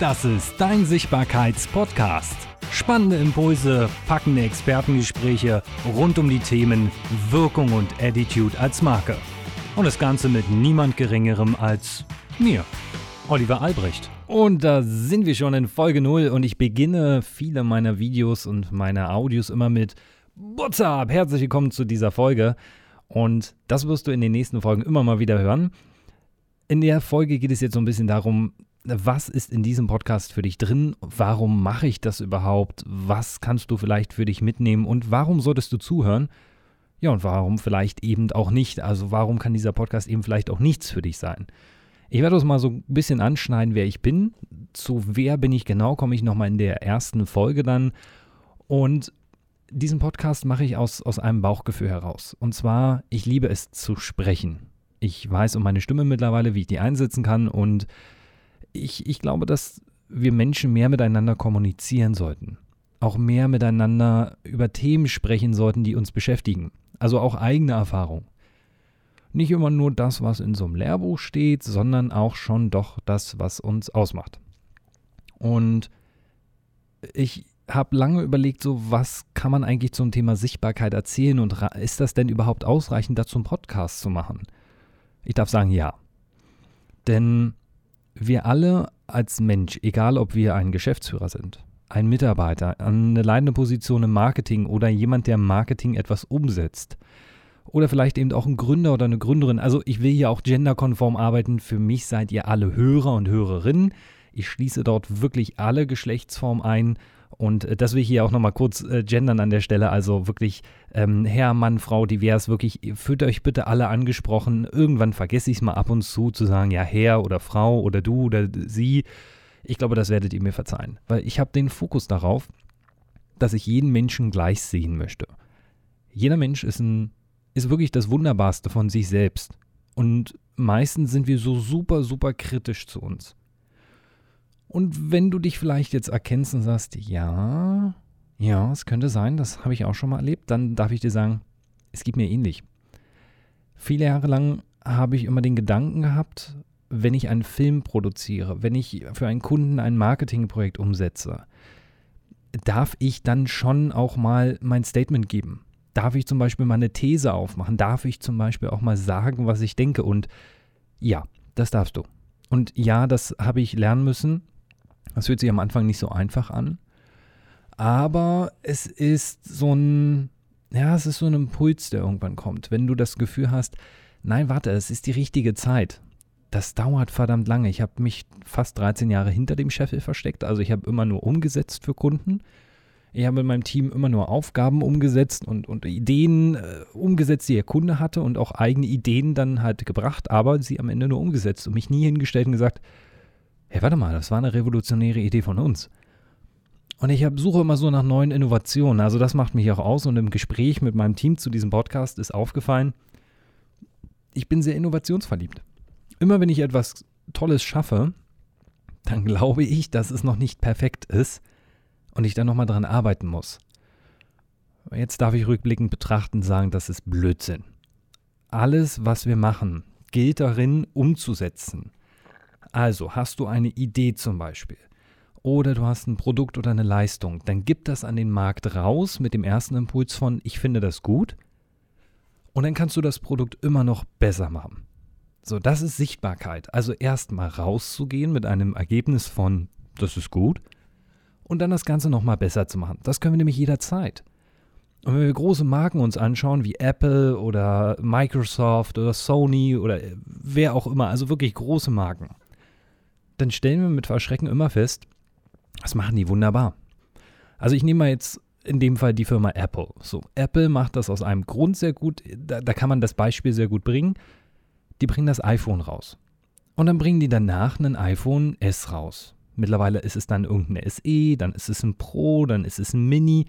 Das ist dein Sichtbarkeits-Podcast. Spannende Impulse, packende Expertengespräche rund um die Themen Wirkung und Attitude als Marke. Und das Ganze mit niemand Geringerem als mir, Oliver Albrecht. Und da sind wir schon in Folge 0 und ich beginne viele meiner Videos und meine Audios immer mit What's up? Herzlich willkommen zu dieser Folge. Und das wirst du in den nächsten Folgen immer mal wieder hören. In der Folge geht es jetzt so ein bisschen darum, was ist in diesem Podcast für dich drin? Warum mache ich das überhaupt? Was kannst du vielleicht für dich mitnehmen? Und warum solltest du zuhören? Ja, und warum vielleicht eben auch nicht? Also warum kann dieser Podcast eben vielleicht auch nichts für dich sein? Ich werde uns mal so ein bisschen anschneiden, wer ich bin. Zu wer bin ich genau, komme ich nochmal in der ersten Folge dann. Und diesen Podcast mache ich aus, aus einem Bauchgefühl heraus. Und zwar, ich liebe es zu sprechen. Ich weiß um meine Stimme mittlerweile, wie ich die einsetzen kann und ich, ich glaube, dass wir Menschen mehr miteinander kommunizieren sollten. Auch mehr miteinander über Themen sprechen sollten, die uns beschäftigen. Also auch eigene Erfahrung. Nicht immer nur das, was in so einem Lehrbuch steht, sondern auch schon doch das, was uns ausmacht. Und ich habe lange überlegt, so was kann man eigentlich zum Thema Sichtbarkeit erzählen und ist das denn überhaupt ausreichend, dazu einen Podcast zu machen? Ich darf sagen, ja. Denn wir alle als Mensch, egal ob wir ein Geschäftsführer sind, ein Mitarbeiter, eine leitende Position im Marketing oder jemand, der im Marketing etwas umsetzt, oder vielleicht eben auch ein Gründer oder eine Gründerin. Also ich will hier auch genderkonform arbeiten. Für mich seid ihr alle Hörer und Hörerinnen. Ich schließe dort wirklich alle Geschlechtsformen ein und äh, das will ich hier auch nochmal kurz äh, gendern an der Stelle. Also wirklich ähm, Herr, Mann, Frau, divers, wirklich, fühlt euch bitte alle angesprochen. Irgendwann vergesse ich es mal ab und zu zu sagen, ja, Herr oder Frau oder du oder sie. Ich glaube, das werdet ihr mir verzeihen. Weil ich habe den Fokus darauf, dass ich jeden Menschen gleich sehen möchte. Jeder Mensch ist, ein, ist wirklich das Wunderbarste von sich selbst. Und meistens sind wir so super, super kritisch zu uns. Und wenn du dich vielleicht jetzt erkennst und sagst, ja, ja, es könnte sein, das habe ich auch schon mal erlebt, dann darf ich dir sagen, es geht mir ähnlich. Viele Jahre lang habe ich immer den Gedanken gehabt, wenn ich einen Film produziere, wenn ich für einen Kunden ein Marketingprojekt umsetze, darf ich dann schon auch mal mein Statement geben? Darf ich zum Beispiel mal eine These aufmachen? Darf ich zum Beispiel auch mal sagen, was ich denke? Und ja, das darfst du. Und ja, das habe ich lernen müssen. Das fühlt sich am Anfang nicht so einfach an. Aber es ist so ein, ja, es ist so ein Impuls, der irgendwann kommt. Wenn du das Gefühl hast, nein, warte, es ist die richtige Zeit. Das dauert verdammt lange. Ich habe mich fast 13 Jahre hinter dem Scheffel versteckt. Also ich habe immer nur umgesetzt für Kunden. Ich habe in meinem Team immer nur Aufgaben umgesetzt und, und Ideen äh, umgesetzt, die der Kunde hatte und auch eigene Ideen dann halt gebracht, aber sie am Ende nur umgesetzt und mich nie hingestellt und gesagt, hey, warte mal, das war eine revolutionäre Idee von uns. Und ich suche immer so nach neuen Innovationen. Also das macht mich auch aus. Und im Gespräch mit meinem Team zu diesem Podcast ist aufgefallen, ich bin sehr innovationsverliebt. Immer wenn ich etwas Tolles schaffe, dann glaube ich, dass es noch nicht perfekt ist und ich dann nochmal dran arbeiten muss. Jetzt darf ich rückblickend betrachten und sagen, das ist Blödsinn. Alles, was wir machen, gilt darin umzusetzen. Also hast du eine Idee zum Beispiel oder du hast ein Produkt oder eine Leistung, dann gib das an den Markt raus mit dem ersten Impuls von, ich finde das gut. Und dann kannst du das Produkt immer noch besser machen. So, das ist Sichtbarkeit. Also erstmal rauszugehen mit einem Ergebnis von, das ist gut. Und dann das Ganze nochmal besser zu machen. Das können wir nämlich jederzeit. Und wenn wir große Marken uns anschauen, wie Apple oder Microsoft oder Sony oder wer auch immer, also wirklich große Marken, dann stellen wir mit Verschrecken immer fest, das machen die wunderbar. Also ich nehme mal jetzt in dem Fall die Firma Apple. So, Apple macht das aus einem Grund sehr gut. Da, da, kann man das Beispiel sehr gut bringen. Die bringen das iPhone raus. Und dann bringen die danach ein iPhone S raus. Mittlerweile ist es dann irgendeine SE, dann ist es ein Pro, dann ist es ein Mini.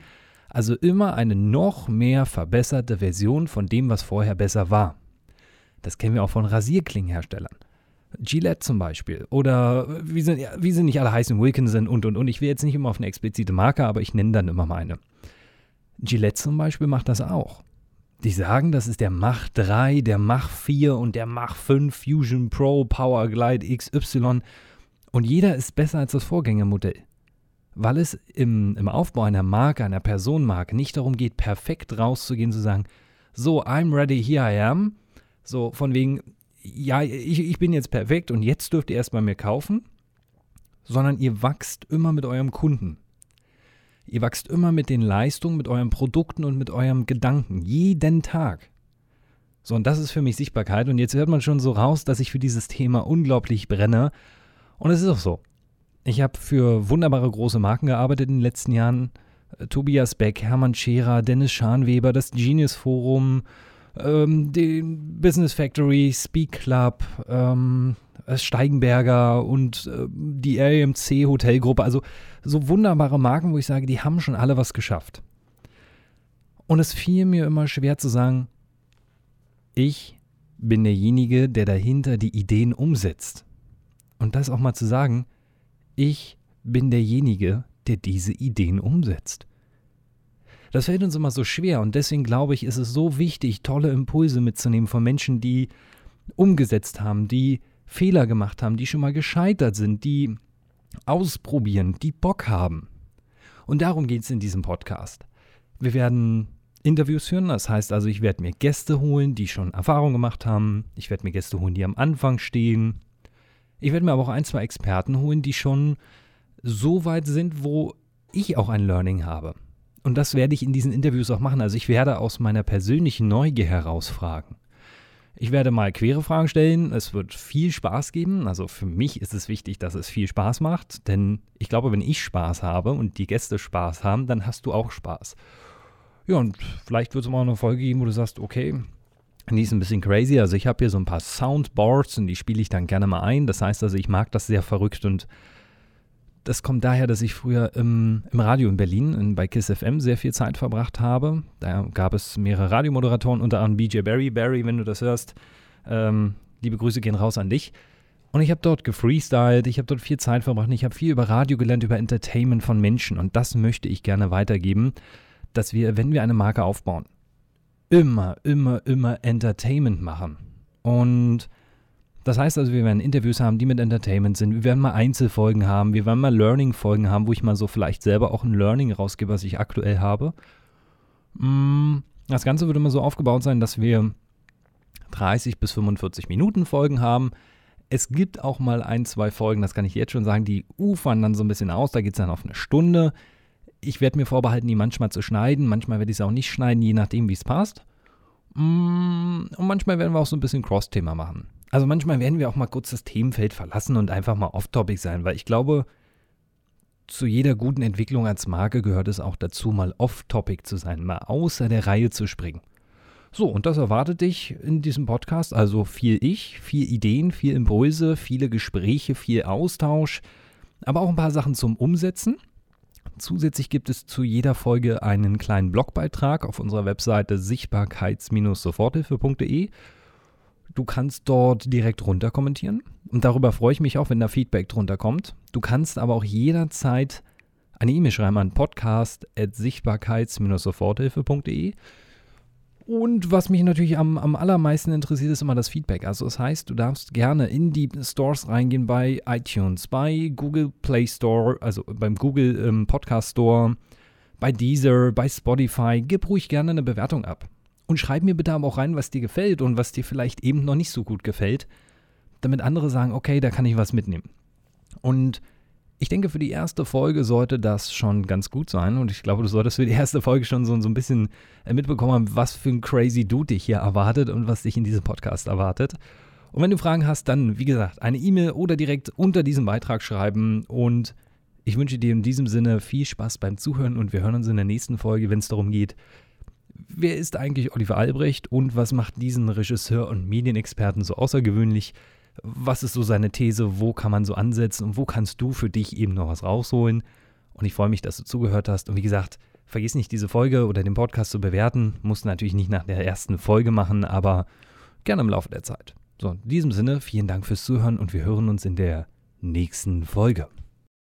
Also immer eine noch mehr verbesserte Version von dem, was vorher besser war. Das kennen wir auch von Rasierklingenherstellern. Gillette zum Beispiel oder wie sie, wie sie nicht alle heißen, Wilkinson und und und. Ich will jetzt nicht immer auf eine explizite Marke, aber ich nenne dann immer meine. Gillette zum Beispiel macht das auch. Die sagen, das ist der Mach 3, der Mach 4 und der Mach 5 Fusion Pro Power Glide XY. Und jeder ist besser als das Vorgängermodell. Weil es im, im Aufbau einer Marke, einer Personenmarke nicht darum geht, perfekt rauszugehen, zu sagen, so, I'm ready, here I am. So, von wegen, ja, ich, ich bin jetzt perfekt und jetzt dürft ihr erst bei mir kaufen, sondern ihr wachst immer mit eurem Kunden. Ihr wachst immer mit den Leistungen, mit euren Produkten und mit eurem Gedanken. Jeden Tag. So, und das ist für mich Sichtbarkeit. Und jetzt hört man schon so raus, dass ich für dieses Thema unglaublich brenne. Und es ist auch so. Ich habe für wunderbare große Marken gearbeitet in den letzten Jahren. Tobias Beck, Hermann Scherer, Dennis Schanweber, das Genius Forum, ähm, die Business Factory, Speak Club, ähm, Steigenberger und äh, die RMC Hotelgruppe. Also so wunderbare Marken, wo ich sage, die haben schon alle was geschafft. Und es fiel mir immer schwer zu sagen, ich bin derjenige, der dahinter die Ideen umsetzt. Und das auch mal zu sagen, ich bin derjenige, der diese Ideen umsetzt. Das fällt uns immer so schwer und deswegen glaube ich, ist es so wichtig, tolle Impulse mitzunehmen von Menschen, die umgesetzt haben, die Fehler gemacht haben, die schon mal gescheitert sind, die ausprobieren, die Bock haben. Und darum geht es in diesem Podcast. Wir werden Interviews führen, das heißt also, ich werde mir Gäste holen, die schon Erfahrung gemacht haben. Ich werde mir Gäste holen, die am Anfang stehen. Ich werde mir aber auch ein, zwei Experten holen, die schon so weit sind, wo ich auch ein Learning habe. Und das werde ich in diesen Interviews auch machen. Also ich werde aus meiner persönlichen Neugier heraus fragen. Ich werde mal quere Fragen stellen. Es wird viel Spaß geben. Also für mich ist es wichtig, dass es viel Spaß macht. Denn ich glaube, wenn ich Spaß habe und die Gäste Spaß haben, dann hast du auch Spaß. Ja, und vielleicht wird es mal eine Folge geben, wo du sagst, okay, die ist ein bisschen crazy. Also ich habe hier so ein paar Soundboards und die spiele ich dann gerne mal ein. Das heißt also, ich mag das sehr verrückt und das kommt daher, dass ich früher im, im Radio in Berlin in, bei KISS FM sehr viel Zeit verbracht habe. Da gab es mehrere Radiomoderatoren, unter anderem BJ Barry. Barry, wenn du das hörst, ähm, liebe Grüße gehen raus an dich. Und ich habe dort gefreestylt, ich habe dort viel Zeit verbracht ich habe viel über Radio gelernt, über Entertainment von Menschen. Und das möchte ich gerne weitergeben, dass wir, wenn wir eine Marke aufbauen, immer, immer, immer Entertainment machen. Und das heißt also, wir werden Interviews haben, die mit Entertainment sind. Wir werden mal Einzelfolgen haben. Wir werden mal Learning-Folgen haben, wo ich mal so vielleicht selber auch ein Learning rausgebe, was ich aktuell habe. Mm, das Ganze würde immer so aufgebaut sein, dass wir 30 bis 45 Minuten Folgen haben. Es gibt auch mal ein, zwei Folgen, das kann ich jetzt schon sagen, die ufern dann so ein bisschen aus. Da geht es dann auf eine Stunde. Ich werde mir vorbehalten, die manchmal zu schneiden. Manchmal werde ich sie auch nicht schneiden, je nachdem, wie es passt. Mm, und manchmal werden wir auch so ein bisschen Cross-Thema machen. Also manchmal werden wir auch mal kurz das Themenfeld verlassen und einfach mal off-topic sein, weil ich glaube, zu jeder guten Entwicklung als Marke gehört es auch dazu, mal off-topic zu sein, mal außer der Reihe zu springen. So, und das erwartet dich in diesem Podcast. Also viel Ich, viel Ideen, viel Impulse, viele Gespräche, viel Austausch, aber auch ein paar Sachen zum Umsetzen. Zusätzlich gibt es zu jeder Folge einen kleinen Blogbeitrag auf unserer Webseite sichtbarkeits-soforthilfe.de Du kannst dort direkt runter kommentieren. Und darüber freue ich mich auch, wenn da Feedback drunter kommt. Du kannst aber auch jederzeit eine E-Mail schreiben an podcast.sichtbarkeits-soforthilfe.de. Und was mich natürlich am, am allermeisten interessiert, ist immer das Feedback. Also das heißt, du darfst gerne in die Stores reingehen bei iTunes, bei Google Play Store, also beim Google ähm, Podcast Store, bei Deezer, bei Spotify. Gib ruhig gerne eine Bewertung ab. Und schreib mir bitte aber auch rein, was dir gefällt und was dir vielleicht eben noch nicht so gut gefällt, damit andere sagen, okay, da kann ich was mitnehmen. Und ich denke, für die erste Folge sollte das schon ganz gut sein. Und ich glaube, du solltest für die erste Folge schon so, so ein bisschen äh, mitbekommen haben, was für ein crazy Dude dich hier erwartet und was dich in diesem Podcast erwartet. Und wenn du Fragen hast, dann, wie gesagt, eine E-Mail oder direkt unter diesem Beitrag schreiben. Und ich wünsche dir in diesem Sinne viel Spaß beim Zuhören und wir hören uns in der nächsten Folge, wenn es darum geht, wer ist eigentlich Oliver Albrecht und was macht diesen Regisseur und Medienexperten so außergewöhnlich? Was ist so seine These? Wo kann man so ansetzen und wo kannst du für dich eben noch was rausholen? Und ich freue mich, dass du zugehört hast. Und wie gesagt, vergiss nicht, diese Folge oder den Podcast zu bewerten. Musst natürlich nicht nach der ersten Folge machen, aber gerne im Laufe der Zeit. So, in diesem Sinne, vielen Dank fürs Zuhören und wir hören uns in der nächsten Folge.